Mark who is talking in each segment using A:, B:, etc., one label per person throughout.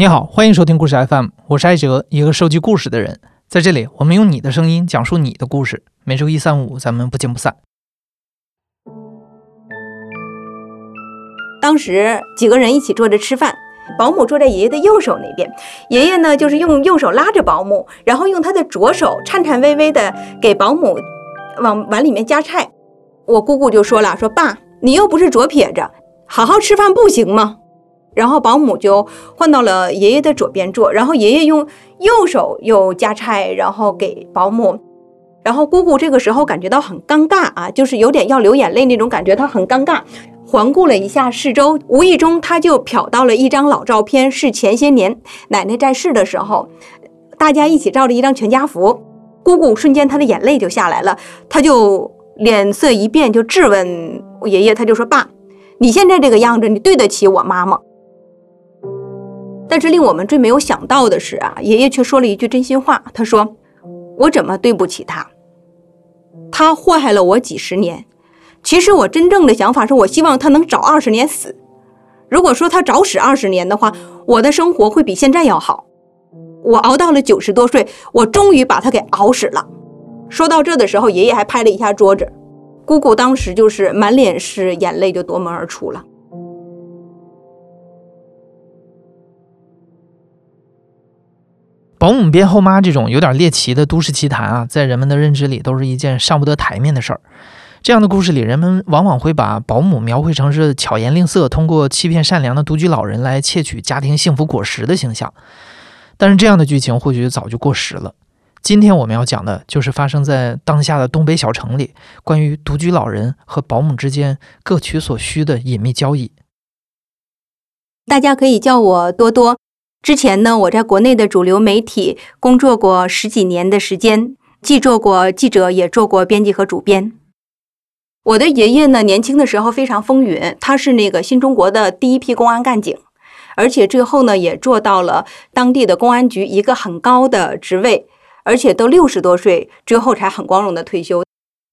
A: 你好，欢迎收听故事 FM，我是艾哲，一个收集故事的人。在这里，我们用你的声音讲述你的故事。每周一、三、五，咱们不见不散。
B: 当时几个人一起坐着吃饭，保姆坐在爷爷的右手那边，爷爷呢就是用右手拉着保姆，然后用他的左手颤颤巍巍的给保姆往碗里面夹菜。我姑姑就说了：“说爸，你又不是左撇子，好好吃饭不行吗？”然后保姆就换到了爷爷的左边坐，然后爷爷用右手又夹菜，然后给保姆。然后姑姑这个时候感觉到很尴尬啊，就是有点要流眼泪那种感觉，她很尴尬。环顾了一下四周，无意中她就瞟到了一张老照片，是前些年奶奶在世的时候，大家一起照了一张全家福。姑姑瞬间她的眼泪就下来了，她就脸色一变，就质问爷爷，他就说：“爸，你现在这个样子，你对得起我妈吗？”但是令我们最没有想到的是啊，爷爷却说了一句真心话。他说：“我怎么对不起他？他祸害了我几十年。其实我真正的想法是我希望他能早二十年死。如果说他早死二十年的话，我的生活会比现在要好。我熬到了九十多岁，我终于把他给熬死了。”说到这的时候，爷爷还拍了一下桌子。姑姑当时就是满脸是眼泪，就夺门而出了。
A: 保姆变后妈这种有点猎奇的都市奇谈啊，在人们的认知里都是一件上不得台面的事儿。这样的故事里，人们往往会把保姆描绘成是巧言令色、通过欺骗善良的独居老人来窃取家庭幸福果实的形象。但是这样的剧情或许早就过时了。今天我们要讲的就是发生在当下的东北小城里，关于独居老人和保姆之间各取所需的隐秘交易。
B: 大家可以叫我多多。之前呢，我在国内的主流媒体工作过十几年的时间，既做过记者，也做过编辑和主编。我的爷爷呢，年轻的时候非常风云，他是那个新中国的第一批公安干警，而且最后呢，也做到了当地的公安局一个很高的职位，而且都六十多岁，之后才很光荣的退休。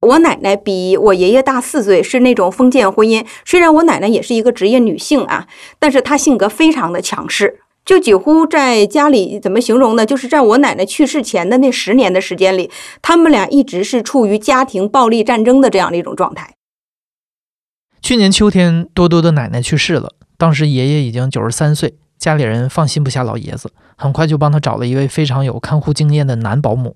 B: 我奶奶比我爷爷大四岁，是那种封建婚姻。虽然我奶奶也是一个职业女性啊，但是她性格非常的强势。就几乎在家里怎么形容呢？就是在我奶奶去世前的那十年的时间里，他们俩一直是处于家庭暴力战争的这样的一种状态。
A: 去年秋天，多多的奶奶去世了，当时爷爷已经九十三岁，家里人放心不下老爷子，很快就帮他找了一位非常有看护经验的男保姆。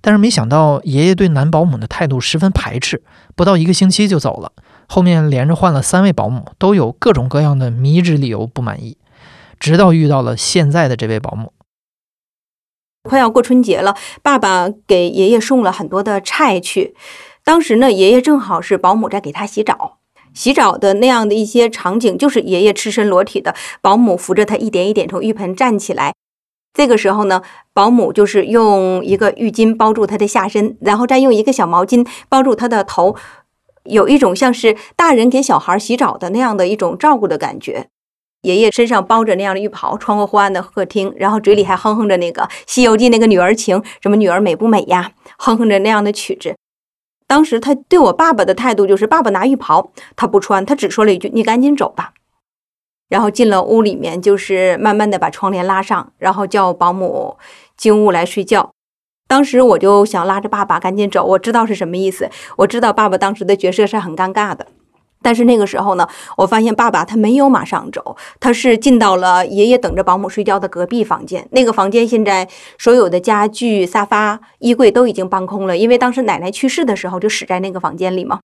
A: 但是没想到，爷爷对男保姆的态度十分排斥，不到一个星期就走了。后面连着换了三位保姆，都有各种各样的迷之理由不满意。直到遇到了现在的这位保姆，
B: 快要过春节了，爸爸给爷爷送了很多的菜去。当时呢，爷爷正好是保姆在给他洗澡，洗澡的那样的一些场景，就是爷爷赤身裸体的，保姆扶着他一点一点从浴盆站起来。这个时候呢，保姆就是用一个浴巾包住他的下身，然后再用一个小毛巾包住他的头，有一种像是大人给小孩洗澡的那样的一种照顾的感觉。爷爷身上包着那样的浴袍，穿过昏暗的客厅，然后嘴里还哼哼着那个《西游记》那个女儿情，什么女儿美不美呀？哼哼着那样的曲子。当时他对我爸爸的态度就是：爸爸拿浴袍，他不穿，他只说了一句：“你赶紧走吧。”然后进了屋里面，就是慢慢的把窗帘拉上，然后叫保姆进屋来睡觉。当时我就想拉着爸爸赶紧走，我知道是什么意思，我知道爸爸当时的角色是很尴尬的。但是那个时候呢，我发现爸爸他没有马上走，他是进到了爷爷等着保姆睡觉的隔壁房间。那个房间现在所有的家具、沙发、衣柜都已经搬空了，因为当时奶奶去世的时候就死在那个房间里嘛。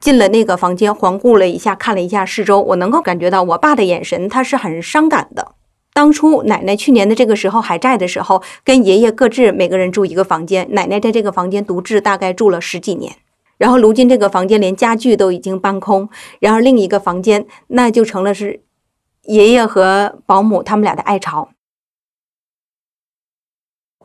B: 进了那个房间，环顾了一下，看了一下四周，我能够感觉到我爸的眼神，他是很伤感的。当初奶奶去年的这个时候还在的时候，跟爷爷各自每个人住一个房间，奶奶在这个房间独自大概住了十几年。然后，如今这个房间连家具都已经搬空，然后另一个房间那就成了是爷爷和保姆他们俩的爱巢。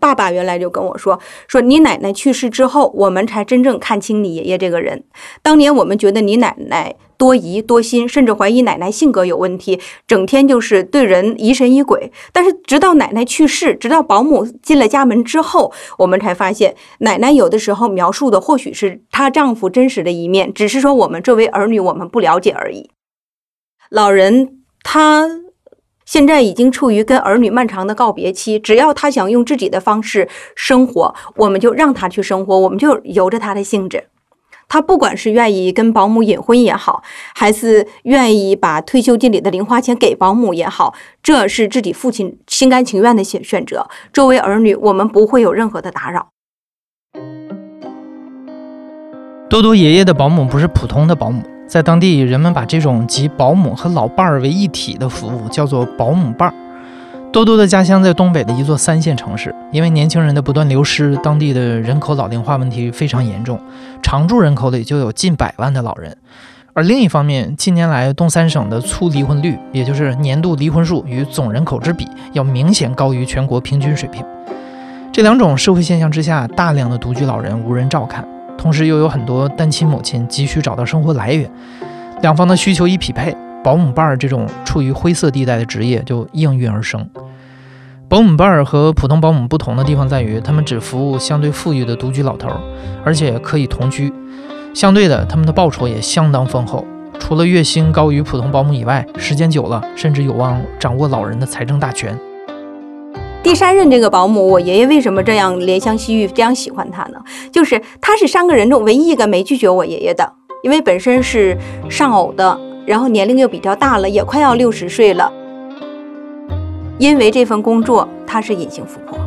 B: 爸爸原来就跟我说：“说你奶奶去世之后，我们才真正看清你爷爷这个人。当年我们觉得你奶奶多疑多心，甚至怀疑奶奶性格有问题，整天就是对人疑神疑鬼。但是直到奶奶去世，直到保姆进了家门之后，我们才发现，奶奶有的时候描述的或许是她丈夫真实的一面，只是说我们作为儿女，我们不了解而已。老人他。”现在已经处于跟儿女漫长的告别期。只要他想用自己的方式生活，我们就让他去生活，我们就由着他的性子。他不管是愿意跟保姆隐婚也好，还是愿意把退休金里的零花钱给保姆也好，这是自己父亲心甘情愿的选选择。作为儿女，我们不会有任何的打扰。
A: 多多爷爷的保姆不是普通的保姆，在当地人们把这种集保姆和老伴儿为一体的服务叫做保姆伴儿。多多的家乡在东北的一座三线城市，因为年轻人的不断流失，当地的人口老龄化问题非常严重，常住人口里就有近百万的老人。而另一方面，近年来东三省的粗离婚率，也就是年度离婚数与总人口之比，要明显高于全国平均水平。这两种社会现象之下，大量的独居老人无人照看，同时又有很多单亲母亲急需找到生活来源，两方的需求一匹配。保姆伴儿这种处于灰色地带的职业就应运而生。保姆伴儿和普通保姆不同的地方在于，他们只服务相对富裕的独居老头，而且可以同居。相对的，他们的报酬也相当丰厚，除了月薪高于普通保姆以外，时间久了甚至有望掌握老人的财政大权。
B: 第三任这个保姆，我爷爷为什么这样怜香惜玉，这样喜欢她呢？就是她是三个人中唯一一个没拒绝我爷爷的，因为本身是丧偶的。然后年龄又比较大了，也快要六十岁了。因为这份工作，他是隐形富婆，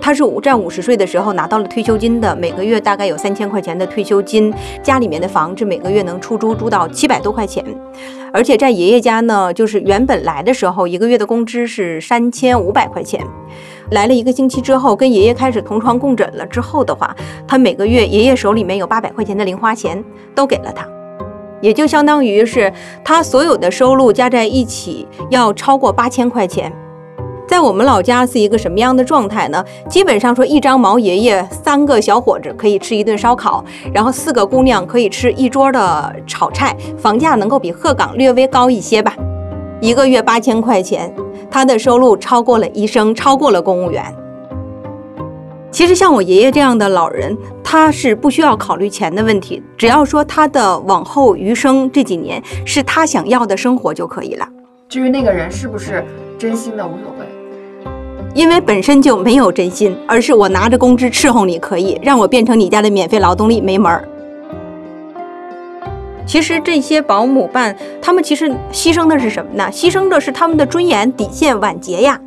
B: 他是五在五十岁的时候拿到了退休金的，每个月大概有三千块钱的退休金，家里面的房子每个月能出租租到七百多块钱，而且在爷爷家呢，就是原本来的时候一个月的工资是三千五百块钱，来了一个星期之后，跟爷爷开始同床共枕了之后的话，他每个月爷爷手里面有八百块钱的零花钱都给了他。也就相当于是他所有的收入加在一起要超过八千块钱，在我们老家是一个什么样的状态呢？基本上说，一张毛爷爷三个小伙子可以吃一顿烧烤，然后四个姑娘可以吃一桌的炒菜，房价能够比鹤岗略微高一些吧。一个月八千块钱，他的收入超过了医生，超过了公务员。其实像我爷爷这样的老人，他是不需要考虑钱的问题，只要说他的往后余生这几年是他想要的生活就可以了。
C: 至于那个人是不是真心的无所谓，
B: 因为本身就没有真心，而是我拿着工资伺候你，可以让我变成你家的免费劳动力，没门儿。其实这些保姆办，他们其实牺牲的是什么呢？牺牲的是他们的尊严、底线、晚节呀，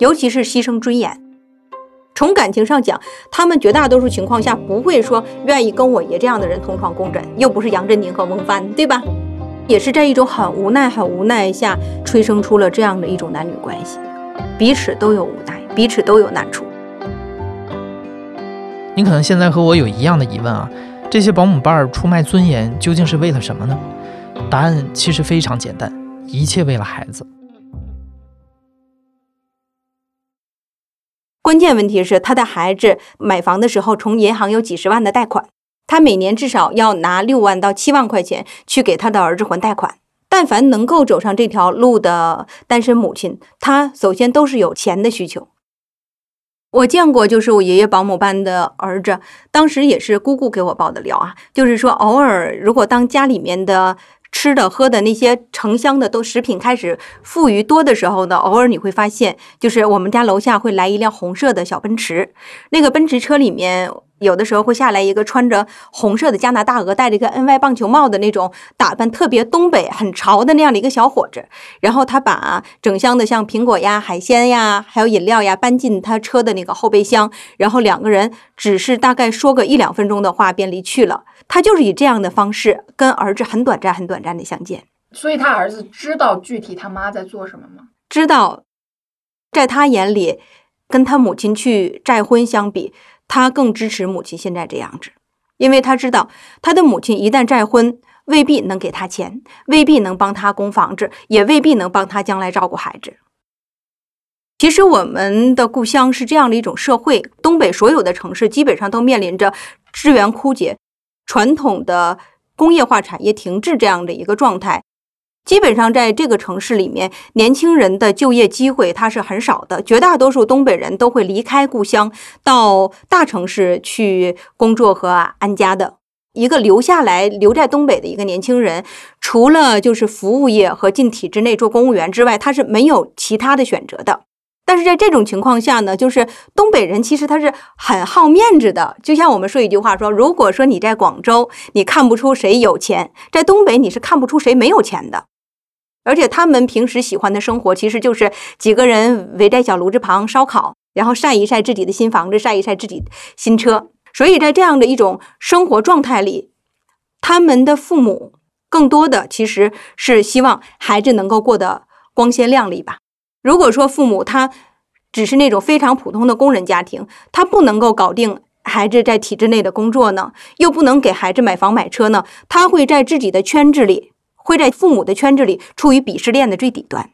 B: 尤其是牺牲尊严。从感情上讲，他们绝大多数情况下不会说愿意跟我爷这样的人同床共枕，又不是杨振宁和翁帆，对吧？也是在一种很无奈、很无奈下催生出了这样的一种男女关系，彼此都有无奈，彼此都有难处。
A: 你可能现在和我有一样的疑问啊，这些保姆伴儿出卖尊严究竟是为了什么呢？答案其实非常简单，一切为了孩子。
B: 关键问题是，他的孩子买房的时候，从银行有几十万的贷款，他每年至少要拿六万到七万块钱去给他的儿子还贷款。但凡能够走上这条路的单身母亲，她首先都是有钱的需求。我见过，就是我爷爷保姆班的儿子，当时也是姑姑给我报的料啊，就是说偶尔如果当家里面的。吃的喝的那些成箱的都食品开始富余多的时候呢，偶尔你会发现，就是我们家楼下会来一辆红色的小奔驰，那个奔驰车里面有的时候会下来一个穿着红色的加拿大鹅，戴着一个 N Y 棒球帽的那种打扮特别东北很潮的那样的一个小伙子，然后他把整箱的像苹果呀、海鲜呀，还有饮料呀搬进他车的那个后备箱，然后两个人只是大概说个一两分钟的话便离去了。他就是以这样的方式跟儿子很短暂、很短暂的相见，
C: 所以他儿子知道具体他妈在做什么吗？
B: 知道，在他眼里，跟他母亲去再婚相比，他更支持母亲现在这样子，因为他知道他的母亲一旦再婚，未必能给他钱，未必能帮他供房子，也未必能帮他将来照顾孩子。其实我们的故乡是这样的一种社会，东北所有的城市基本上都面临着资源枯竭。传统的工业化产业停滞这样的一个状态，基本上在这个城市里面，年轻人的就业机会它是很少的。绝大多数东北人都会离开故乡，到大城市去工作和安家的。一个留下来留在东北的一个年轻人，除了就是服务业和进体制内做公务员之外，他是没有其他的选择的。但是在这种情况下呢，就是东北人其实他是很好面子的。就像我们说一句话说，如果说你在广州，你看不出谁有钱，在东北你是看不出谁没有钱的。而且他们平时喜欢的生活，其实就是几个人围在小炉子旁烧烤，然后晒一晒自己的新房子，晒一晒自己新车。所以在这样的一种生活状态里，他们的父母更多的其实是希望孩子能够过得光鲜亮丽吧。如果说父母他只是那种非常普通的工人家庭，他不能够搞定孩子在体制内的工作呢，又不能给孩子买房买车呢，他会在自己的圈子里。会在父母的圈子里处于鄙视链的最底端，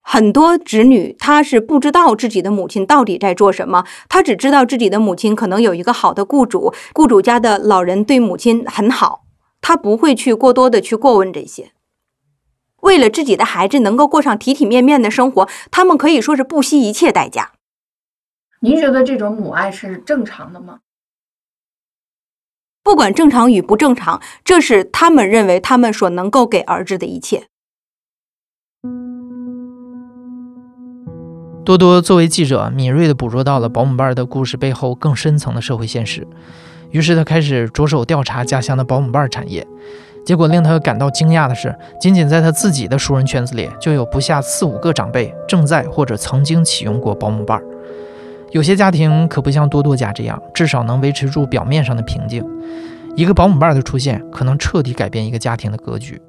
B: 很多子女他是不知道自己的母亲到底在做什么，他只知道自己的母亲可能有一个好的雇主，雇主家的老人对母亲很好，他不会去过多的去过问这些。为了自己的孩子能够过上体体面面的生活，他们可以说是不惜一切代价。
C: 您觉得这种母爱是正常的吗？
B: 不管正常与不正常，这是他们认为他们所能够给儿子的一切。
A: 多多作为记者，敏锐地捕捉到了保姆伴儿的故事背后更深层的社会现实，于是他开始着手调查家乡的保姆伴儿产业。结果令他感到惊讶的是，仅仅在他自己的熟人圈子里，就有不下四五个长辈正在或者曾经启用过保姆伴儿。有些家庭可不像多多家这样，至少能维持住表面上的平静。一个保姆伴的出现，可能彻底改变一个家庭的格局。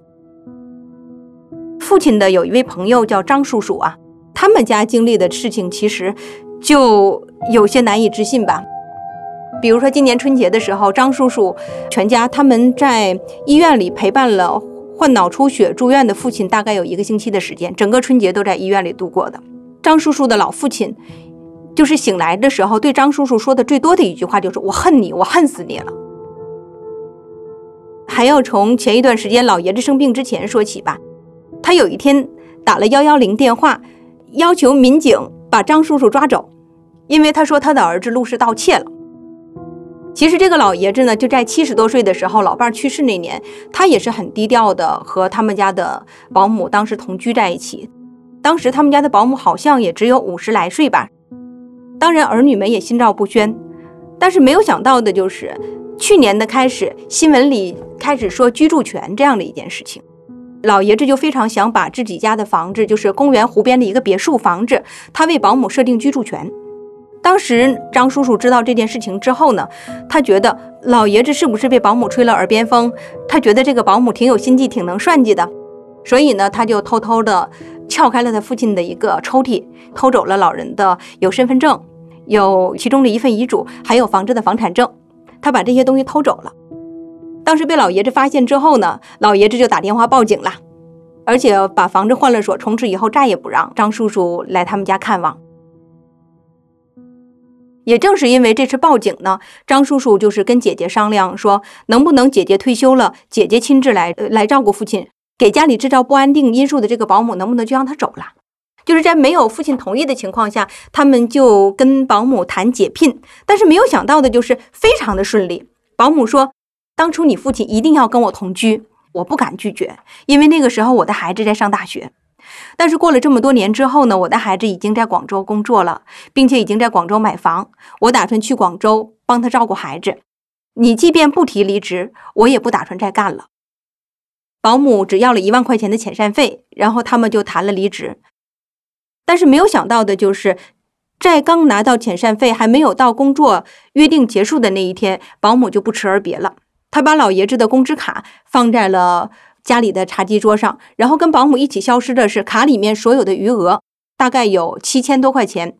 B: 父亲的有一位朋友叫张叔叔啊，他们家经历的事情其实就有些难以置信吧。比如说今年春节的时候，张叔叔全家他们在医院里陪伴了患脑出血住院的父亲，大概有一个星期的时间，整个春节都在医院里度过的。张叔叔的老父亲。就是醒来的时候，对张叔叔说的最多的一句话就是“我恨你，我恨死你了”。还要从前一段时间老爷子生病之前说起吧。他有一天打了幺幺零电话，要求民警把张叔叔抓走，因为他说他的儿子入室盗窃了。其实这个老爷子呢，就在七十多岁的时候，老伴去世那年，他也是很低调的和他们家的保姆当时同居在一起。当时他们家的保姆好像也只有五十来岁吧。当然，儿女们也心照不宣，但是没有想到的就是，去年的开始，新闻里开始说居住权这样的一件事情，老爷子就非常想把自己家的房子，就是公园湖边的一个别墅房子，他为保姆设定居住权。当时张叔叔知道这件事情之后呢，他觉得老爷子是不是被保姆吹了耳边风？他觉得这个保姆挺有心计，挺能算计的，所以呢，他就偷偷的撬开了他父亲的一个抽屉，偷走了老人的有身份证。有其中的一份遗嘱，还有房子的房产证，他把这些东西偷走了。当时被老爷子发现之后呢，老爷子就打电话报警了，而且把房子换了锁，从此以后再也不让张叔叔来他们家看望。也正是因为这次报警呢，张叔叔就是跟姐姐商量说，能不能姐姐退休了，姐姐亲自来来照顾父亲，给家里制造不安定因素的这个保姆，能不能就让他走了？就是在没有父亲同意的情况下，他们就跟保姆谈解聘，但是没有想到的就是非常的顺利。保姆说：“当初你父亲一定要跟我同居，我不敢拒绝，因为那个时候我的孩子在上大学。但是过了这么多年之后呢，我的孩子已经在广州工作了，并且已经在广州买房，我打算去广州帮他照顾孩子。你即便不提离职，我也不打算再干了。”保姆只要了一万块钱的遣散费，然后他们就谈了离职。但是没有想到的就是，在刚拿到遣散费还没有到工作约定结束的那一天，保姆就不辞而别了。他把老爷子的工资卡放在了家里的茶几桌上，然后跟保姆一起消失的是卡里面所有的余额，大概有七千多块钱，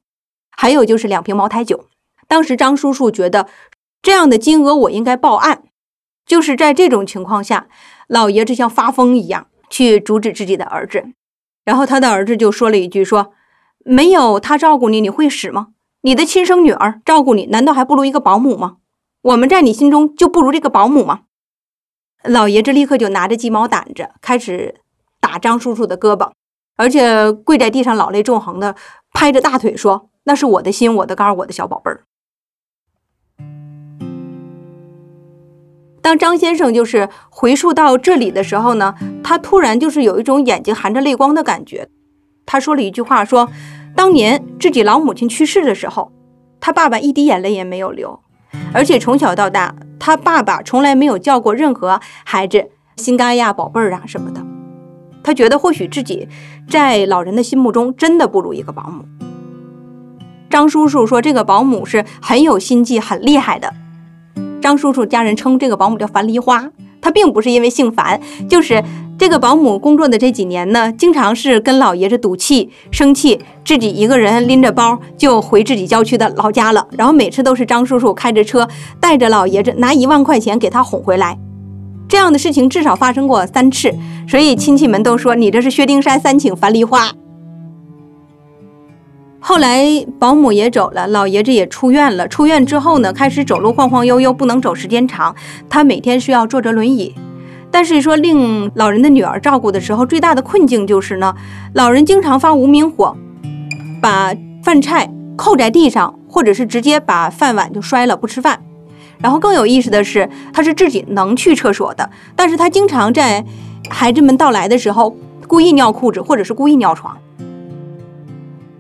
B: 还有就是两瓶茅台酒。当时张叔叔觉得这样的金额我应该报案。就是在这种情况下，老爷子像发疯一样去阻止自己的儿子，然后他的儿子就说了一句说。没有他照顾你，你会死吗？你的亲生女儿照顾你，难道还不如一个保姆吗？我们在你心中就不如这个保姆吗？老爷子立刻就拿着鸡毛掸子开始打张叔叔的胳膊，而且跪在地上老泪纵横的拍着大腿说：“那是我的心，我的肝，我的小宝贝儿。”当张先生就是回溯到这里的时候呢，他突然就是有一种眼睛含着泪光的感觉。他说了一句话，说当年自己老母亲去世的时候，他爸爸一滴眼泪也没有流，而且从小到大，他爸爸从来没有叫过任何孩子“心肝呀、宝贝儿啊”什么的。他觉得或许自己在老人的心目中真的不如一个保姆。张叔叔说，这个保姆是很有心计、很厉害的。张叔叔家人称这个保姆叫樊梨花，她并不是因为姓樊，就是这个保姆工作的这几年呢，经常是跟老爷子赌气、生气，自己一个人拎着包就回自己郊区的老家了。然后每次都是张叔叔开着车带着老爷子拿一万块钱给他哄回来。这样的事情至少发生过三次，所以亲戚们都说你这是薛丁山三请樊梨花。后来保姆也走了，老爷子也出院了。出院之后呢，开始走路晃晃悠悠，不能走时间长。他每天需要坐着轮椅。但是说令老人的女儿照顾的时候，最大的困境就是呢，老人经常发无名火，把饭菜扣在地上，或者是直接把饭碗就摔了不吃饭。然后更有意思的是，他是自己能去厕所的，但是他经常在孩子们到来的时候故意尿裤子，或者是故意尿床。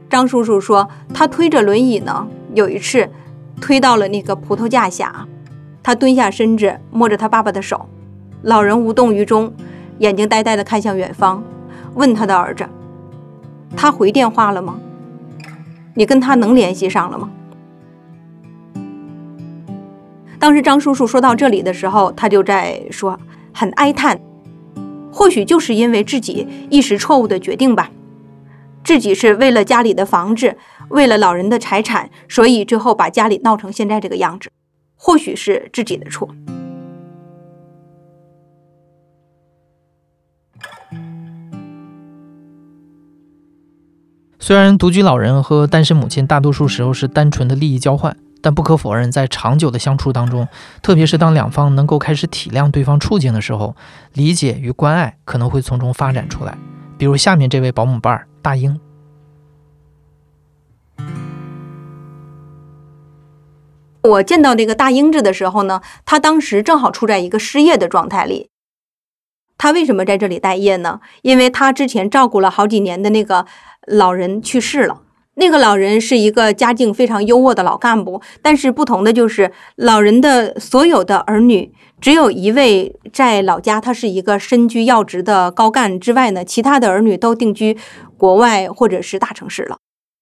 B: 张叔叔说，他推着轮椅呢，有一次推到了那个葡萄架下，他蹲下身子摸着他爸爸的手，老人无动于衷，眼睛呆呆地看向远方，问他的儿子：“他回电话了吗？你跟他能联系上了吗？”当时张叔叔说到这里的时候，他就在说，很哀叹，或许就是因为自己一时错误的决定吧。自己是为了家里的房子，为了老人的财产，所以最后把家里闹成现在这个样子，或许是自己的错。
A: 虽然独居老人和单身母亲大多数时候是单纯的利益交换，但不可否认，在长久的相处当中，特别是当两方能够开始体谅对方处境的时候，理解与关爱可能会从中发展出来。比如下面这位保姆伴儿。大英，
B: 我见到这个大英子的时候呢，她当时正好处在一个失业的状态里。他为什么在这里待业呢？因为他之前照顾了好几年的那个老人去世了。那个老人是一个家境非常优渥的老干部，但是不同的就是，老人的所有的儿女。只有一位在老家，他是一个身居要职的高干之外呢，其他的儿女都定居国外或者是大城市了。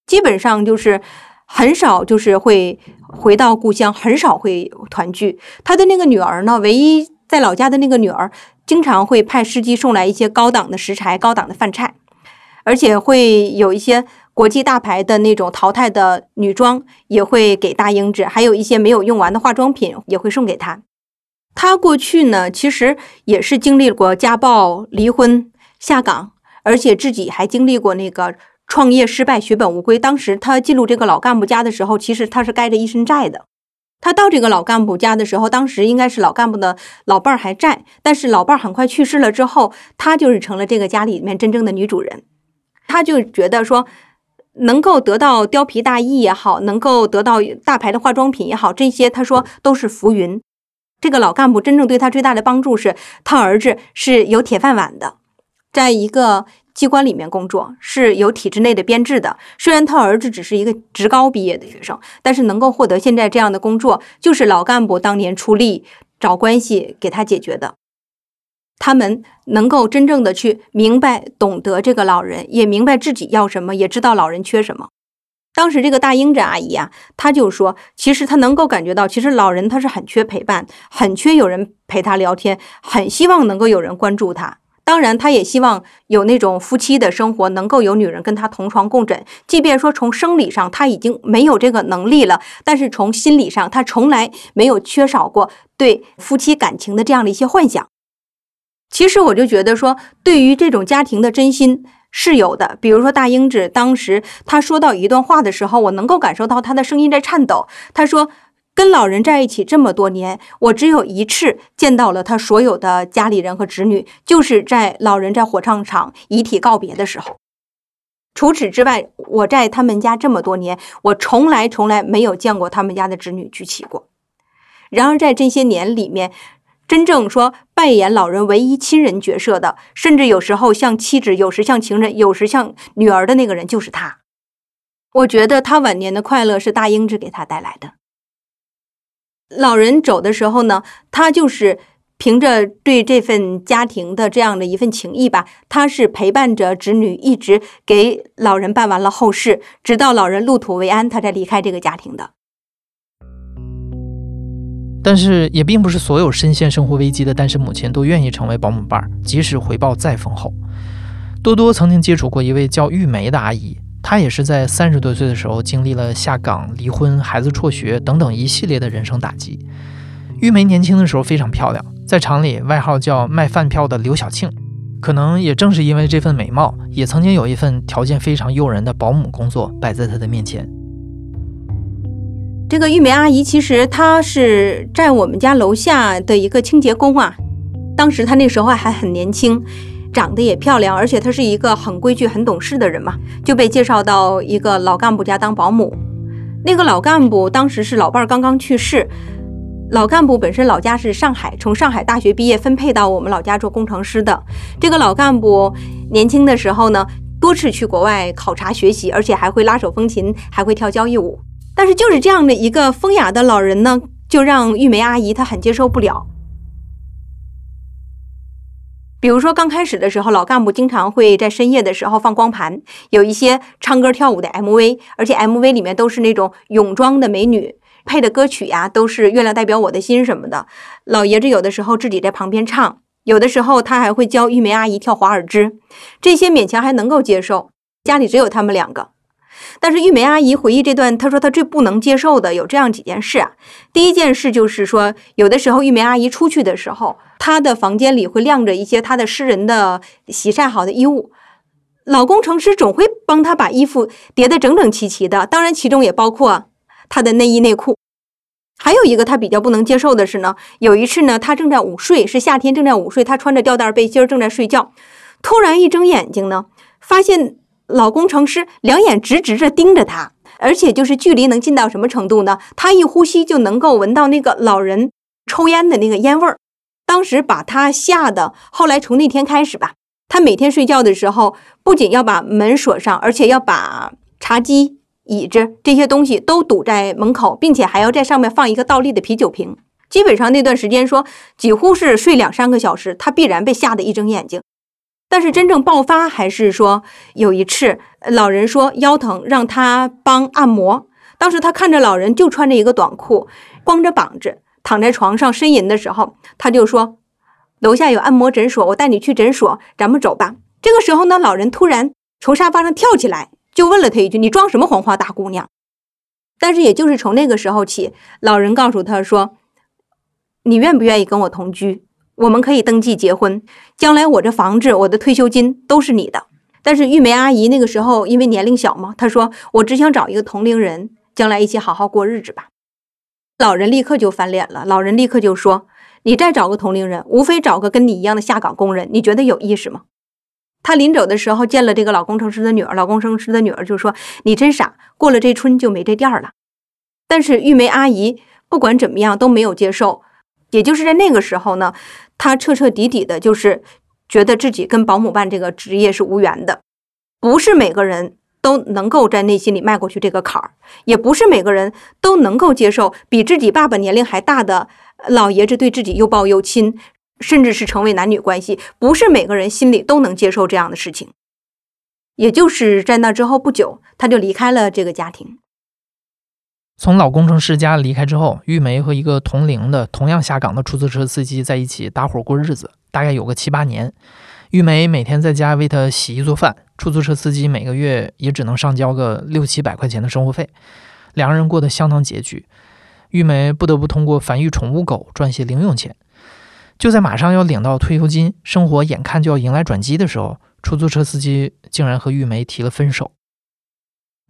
B: 基本上就是很少，就是会回到故乡，很少会团聚。他的那个女儿呢，唯一在老家的那个女儿，经常会派司机送来一些高档的食材、高档的饭菜，而且会有一些国际大牌的那种淘汰的女装也会给大英子，还有一些没有用完的化妆品也会送给她。他过去呢，其实也是经历过家暴、离婚、下岗，而且自己还经历过那个创业失败、血本无归。当时他进入这个老干部家的时候，其实他是盖着一身债的。他到这个老干部家的时候，当时应该是老干部的老伴儿还在，但是老伴儿很快去世了之后，他就是成了这个家里面真正的女主人。他就觉得说，能够得到貂皮大衣也好，能够得到大牌的化妆品也好，这些他说都是浮云。这个老干部真正对他最大的帮助是，他儿子是有铁饭碗的，在一个机关里面工作，是有体制内的编制的。虽然他儿子只是一个职高毕业的学生，但是能够获得现在这样的工作，就是老干部当年出力找关系给他解决的。他们能够真正的去明白、懂得这个老人，也明白自己要什么，也知道老人缺什么。当时这个大英子阿姨啊，她就说，其实她能够感觉到，其实老人他是很缺陪伴，很缺有人陪他聊天，很希望能够有人关注他。当然，他也希望有那种夫妻的生活，能够有女人跟他同床共枕。即便说从生理上他已经没有这个能力了，但是从心理上，他从来没有缺少过对夫妻感情的这样的一些幻想。其实我就觉得说，对于这种家庭的真心。是有的，比如说大英子当时他说到一段话的时候，我能够感受到他的声音在颤抖。他说：“跟老人在一起这么多年，我只有一次见到了他所有的家里人和侄女，就是在老人在火葬场遗体告别的时候。除此之外，我在他们家这么多年，我从来从来没有见过他们家的侄女聚齐过。然而在这些年里面，真正说扮演老人唯一亲人角色的，甚至有时候像妻子，有时像情人，有时像女儿的那个人，就是他。我觉得他晚年的快乐是大英子给他带来的。老人走的时候呢，他就是凭着对这份家庭的这样的一份情谊吧，他是陪伴着侄女，一直给老人办完了后事，直到老人入土为安，他才离开这个家庭的。
A: 但是也并不是所有深陷生活危机的单身母亲都愿意成为保姆伴儿，即使回报再丰厚。多多曾经接触过一位叫玉梅的阿姨，她也是在三十多岁的时候经历了下岗、离婚、孩子辍学等等一系列的人生打击。玉梅年轻的时候非常漂亮，在厂里外号叫卖饭票的刘小庆。可能也正是因为这份美貌，也曾经有一份条件非常诱人的保姆工作摆在她的面前。
B: 这个玉梅阿姨其实她是在我们家楼下的一个清洁工啊。当时她那时候还很年轻，长得也漂亮，而且她是一个很规矩、很懂事的人嘛，就被介绍到一个老干部家当保姆。那个老干部当时是老伴儿刚刚去世，老干部本身老家是上海，从上海大学毕业分配到我们老家做工程师的。这个老干部年轻的时候呢，多次去国外考察学习，而且还会拉手风琴，还会跳交谊舞。但是就是这样的一个风雅的老人呢，就让玉梅阿姨她很接受不了。比如说刚开始的时候，老干部经常会在深夜的时候放光盘，有一些唱歌跳舞的 MV，而且 MV 里面都是那种泳装的美女配的歌曲呀，都是《月亮代表我的心》什么的。老爷子有的时候自己在旁边唱，有的时候他还会教玉梅阿姨跳华尔兹，这些勉强还能够接受。家里只有他们两个。但是玉梅阿姨回忆这段，她说她最不能接受的有这样几件事啊。第一件事就是说，有的时候玉梅阿姨出去的时候，她的房间里会晾着一些她的私人的洗晒好的衣物，老工程师总会帮她把衣服叠得整整齐齐的，当然其中也包括她的内衣内裤。还有一个她比较不能接受的是呢，有一次呢，她正在午睡，是夏天正在午睡，她穿着吊带背心正在睡觉，突然一睁眼睛呢，发现。老工程师两眼直直着盯着他，而且就是距离能近到什么程度呢？他一呼吸就能够闻到那个老人抽烟的那个烟味儿。当时把他吓得，后来从那天开始吧，他每天睡觉的时候不仅要把门锁上，而且要把茶几、椅子这些东西都堵在门口，并且还要在上面放一个倒立的啤酒瓶。基本上那段时间说，几乎是睡两三个小时，他必然被吓得一睁眼睛。但是真正爆发还是说有一次，老人说腰疼，让他帮按摩。当时他看着老人就穿着一个短裤，光着膀子躺在床上呻吟的时候，他就说：“楼下有按摩诊所，我带你去诊所，咱们走吧。”这个时候呢，老人突然从沙发上跳起来，就问了他一句：“你装什么黄花大姑娘？”但是也就是从那个时候起，老人告诉他说：“你愿不愿意跟我同居？”我们可以登记结婚，将来我这房子、我的退休金都是你的。但是玉梅阿姨那个时候因为年龄小嘛，她说：“我只想找一个同龄人，将来一起好好过日子吧。”老人立刻就翻脸了，老人立刻就说：“你再找个同龄人，无非找个跟你一样的下岗工人，你觉得有意思吗？”他临走的时候见了这个老工程师的女儿，老工程师的女儿就说：“你真傻，过了这村就没这店了。”但是玉梅阿姨不管怎么样都没有接受，也就是在那个时候呢。他彻彻底底的，就是觉得自己跟保姆办这个职业是无缘的，不是每个人都能够在内心里迈过去这个坎儿，也不是每个人都能够接受比自己爸爸年龄还大的老爷子对自己又抱又亲，甚至是成为男女关系，不是每个人心里都能接受这样的事情。也就是在那之后不久，他就离开了这个家庭。
A: 从老工程师家离开之后，玉梅和一个同龄的、同样下岗的出租车司机在一起搭伙过日子，大概有个七八年。玉梅每天在家为他洗衣做饭，出租车司机每个月也只能上交个六七百块钱的生活费，两个人过得相当拮据。玉梅不得不通过繁育宠物狗赚些零用钱。就在马上要领到退休金，生活眼看就要迎来转机的时候，出租车司机竟然和玉梅提了分手。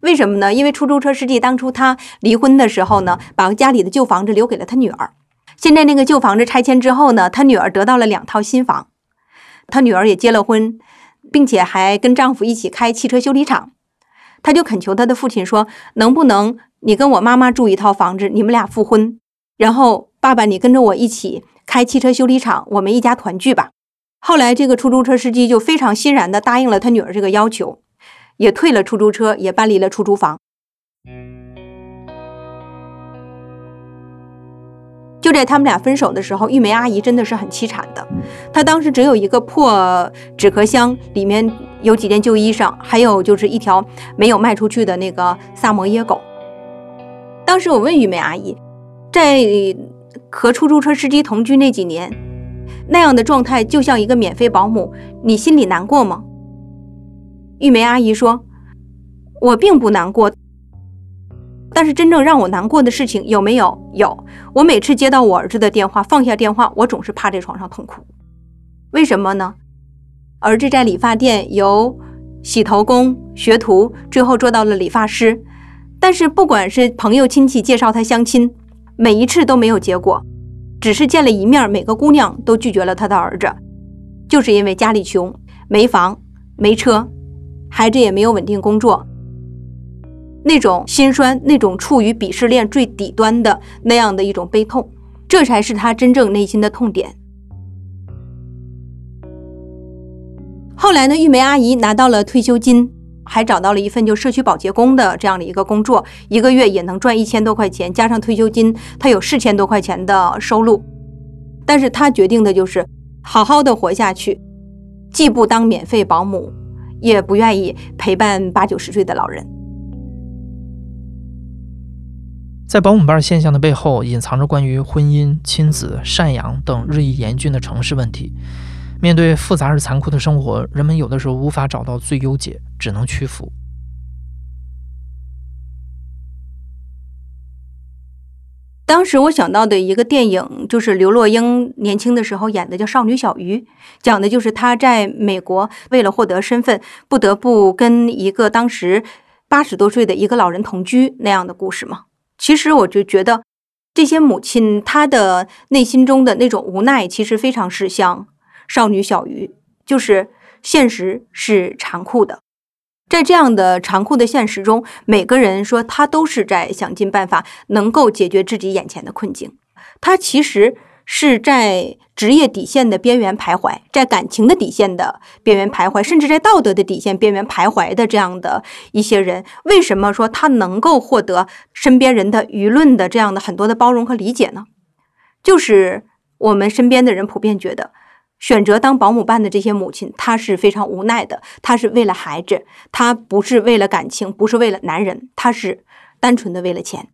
B: 为什么呢？因为出租车司机当初他离婚的时候呢，把家里的旧房子留给了他女儿。现在那个旧房子拆迁之后呢，他女儿得到了两套新房，他女儿也结了婚，并且还跟丈夫一起开汽车修理厂。他就恳求他的父亲说：“能不能你跟我妈妈住一套房子，你们俩复婚，然后爸爸你跟着我一起开汽车修理厂，我们一家团聚吧。后来这个出租车司机就非常欣然地答应了他女儿这个要求，也退了出租车，也搬离了出租房。就在他们俩分手的时候，玉梅阿姨真的是很凄惨的。她当时只有一个破纸壳箱，里面有几件旧衣裳，还有就是一条没有卖出去的那个萨摩耶狗。当时我问玉梅阿姨，在和出租车司机同居那几年，那样的状态就像一个免费保姆，你心里难过吗？玉梅阿姨说：“我并不难过。”但是真正让我难过的事情有没有？有。我每次接到我儿子的电话，放下电话，我总是趴在床上痛哭。为什么呢？儿子在理发店由洗头工学徒，最后做到了理发师。但是不管是朋友亲戚介绍他相亲，每一次都没有结果，只是见了一面，每个姑娘都拒绝了他的儿子，就是因为家里穷，没房没车，孩子也没有稳定工作。那种心酸，那种处于鄙视链最底端的那样的一种悲痛，这才是他真正内心的痛点。后来呢，玉梅阿姨拿到了退休金，还找到了一份就社区保洁工的这样的一个工作，一个月也能赚一千多块钱，加上退休金，她有四千多块钱的收入。但是她决定的就是好好的活下去，既不当免费保姆，也不愿意陪伴八九十岁的老人。
A: 在保姆伴现象的背后，隐藏着关于婚姻、亲子、赡养等日益严峻的城市问题。面对复杂而残酷的生活，人们有的时候无法找到最优解，只能屈服。
B: 当时我想到的一个电影，就是刘若英年轻的时候演的，叫《少女小鱼》，讲的就是她在美国为了获得身份，不得不跟一个当时八十多岁的一个老人同居那样的故事嘛。其实我就觉得，这些母亲她的内心中的那种无奈，其实非常是像少女小鱼，就是现实是残酷的，在这样的残酷的现实中，每个人说他都是在想尽办法能够解决自己眼前的困境，他其实。是在职业底线的边缘徘徊，在感情的底线的边缘徘徊，甚至在道德的底线边缘徘徊的这样的一些人，为什么说他能够获得身边人的舆论的这样的很多的包容和理解呢？就是我们身边的人普遍觉得，选择当保姆伴的这些母亲，她是非常无奈的，她是为了孩子，她不是为了感情，不是为了男人，她是单纯的为了钱。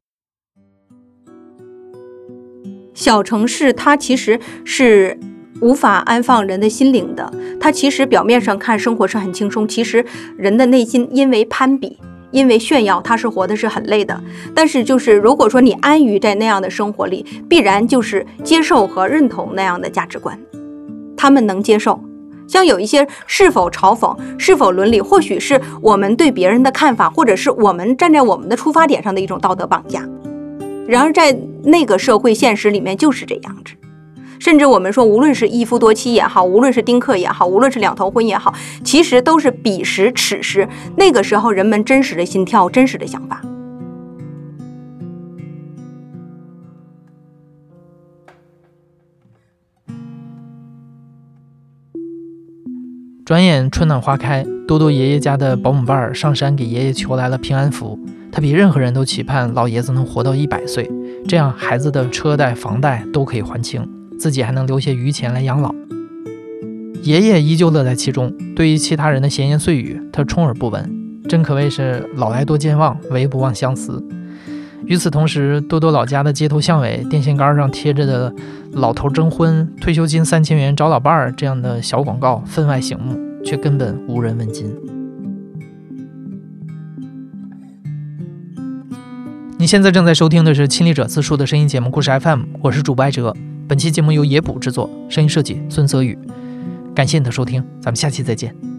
B: 小城市它其实是无法安放人的心灵的。它其实表面上看生活是很轻松，其实人的内心因为攀比、因为炫耀，他是活的是很累的。但是就是如果说你安于在那样的生活里，必然就是接受和认同那样的价值观。他们能接受，像有一些是否嘲讽、是否伦理，或许是我们对别人的看法，或者是我们站在我们的出发点上的一种道德绑架。然而，在那个社会现实里面就是这样子，甚至我们说，无论是一夫多妻也好，无论是丁克也好，无论是两头婚也好，其实都是彼时此时那个时候人们真实的心跳、真实的想法。
A: 转眼春暖花开，多多爷爷家的保姆伴儿上山给爷爷求来了平安符。他比任何人都期盼老爷子能活到一百岁，这样孩子的车贷、房贷都可以还清，自己还能留些余钱来养老。爷爷依旧乐在其中，对于其他人的闲言碎语，他充耳不闻，真可谓是老来多健忘，唯不忘相思。与此同时，多多老家的街头巷尾电线杆上贴着的“老头征婚，退休金三千元找老伴儿”这样的小广告分外醒目，却根本无人问津。你现在正在收听的是亲历者自述的声音节目《故事 FM》，我是主播艾哲。本期节目由野捕制作，声音设计孙泽宇。感谢你的收听，咱们下期再见。